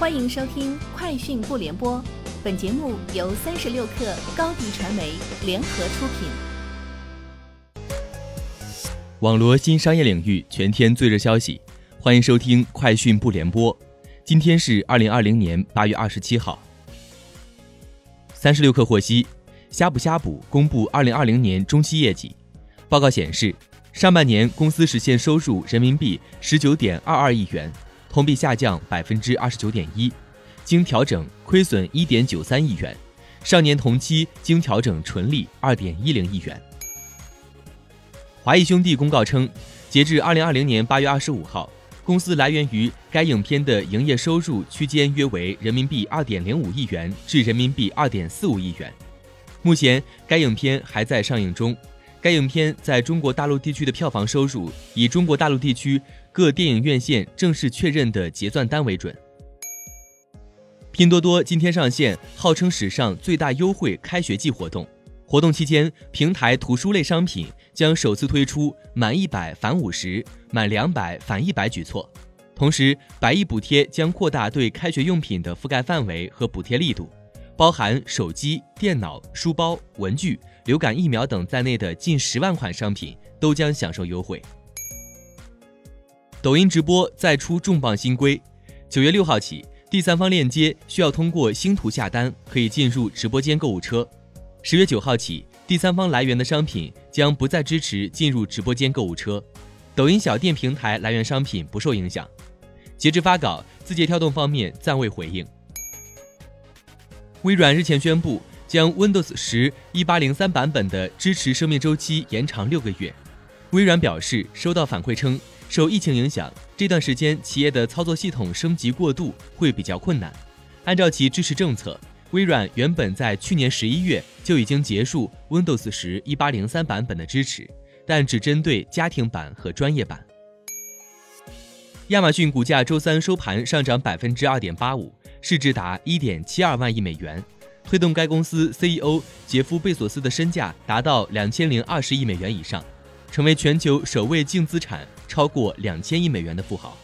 欢迎收听《快讯不联播》，本节目由三十六克高低传媒联合出品。网罗新商业领域全天最热消息，欢迎收听《快讯不联播》。今天是二零二零年八月二十七号。三十六克获悉，呷哺呷哺公布二零二零年中期业绩报告显示，上半年公司实现收入人民币十九点二二亿元。同比下降百分之二十九点一，经调整亏损一点九三亿元，上年同期经调整纯利二点一零亿元。华谊兄弟公告称，截至二零二零年八月二十五号，公司来源于该影片的营业收入区间约为人民币二点零五亿元至人民币二点四五亿元。目前该影片还在上映中，该影片在中国大陆地区的票房收入以中国大陆地区。各电影院线正式确认的结算单为准。拼多多今天上线号称史上最大优惠开学季活动，活动期间，平台图书类商品将首次推出满一百返五十、满两百返一百举措，同时百亿补贴将扩大对开学用品的覆盖范围和补贴力度，包含手机、电脑、书包、文具、流感疫苗等在内的近十万款商品都将享受优惠。抖音直播再出重磅新规，九月六号起，第三方链接需要通过星图下单，可以进入直播间购物车。十月九号起，第三方来源的商品将不再支持进入直播间购物车，抖音小店平台来源商品不受影响。截至发稿，字节跳动方面暂未回应。微软日前宣布，将 Windows 十一八零三版本的支持生命周期延长六个月。微软表示，收到反馈称。受疫情影响，这段时间企业的操作系统升级过渡会比较困难。按照其支持政策，微软原本在去年十一月就已经结束 Windows 十一八零三版本的支持，但只针对家庭版和专业版。亚马逊股价周三收盘上涨百分之二点八五，市值达一点七二万亿美元，推动该公司 CEO 杰夫·贝索斯的身价达到两千零二十亿美元以上，成为全球首位净资产。超过两千亿美元的富豪。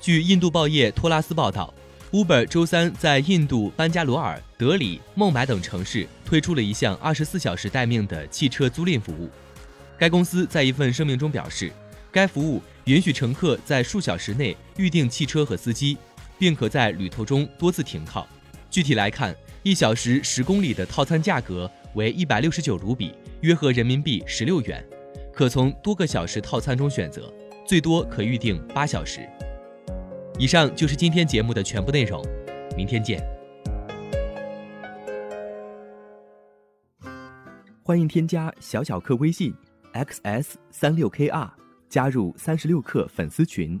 据印度报业托拉斯报道，Uber 周三在印度班加罗尔、德里、孟买等城市推出了一项二十四小时待命的汽车租赁服务。该公司在一份声明中表示，该服务允许乘客在数小时内预订汽车和司机，并可在旅途中多次停靠。具体来看，一小时十公里的套餐价格为一百六十九卢比，约合人民币十六元。可从多个小时套餐中选择，最多可预定八小时。以上就是今天节目的全部内容，明天见。欢迎添加小小客微信 xs 三六 kr，加入三十六课粉丝群。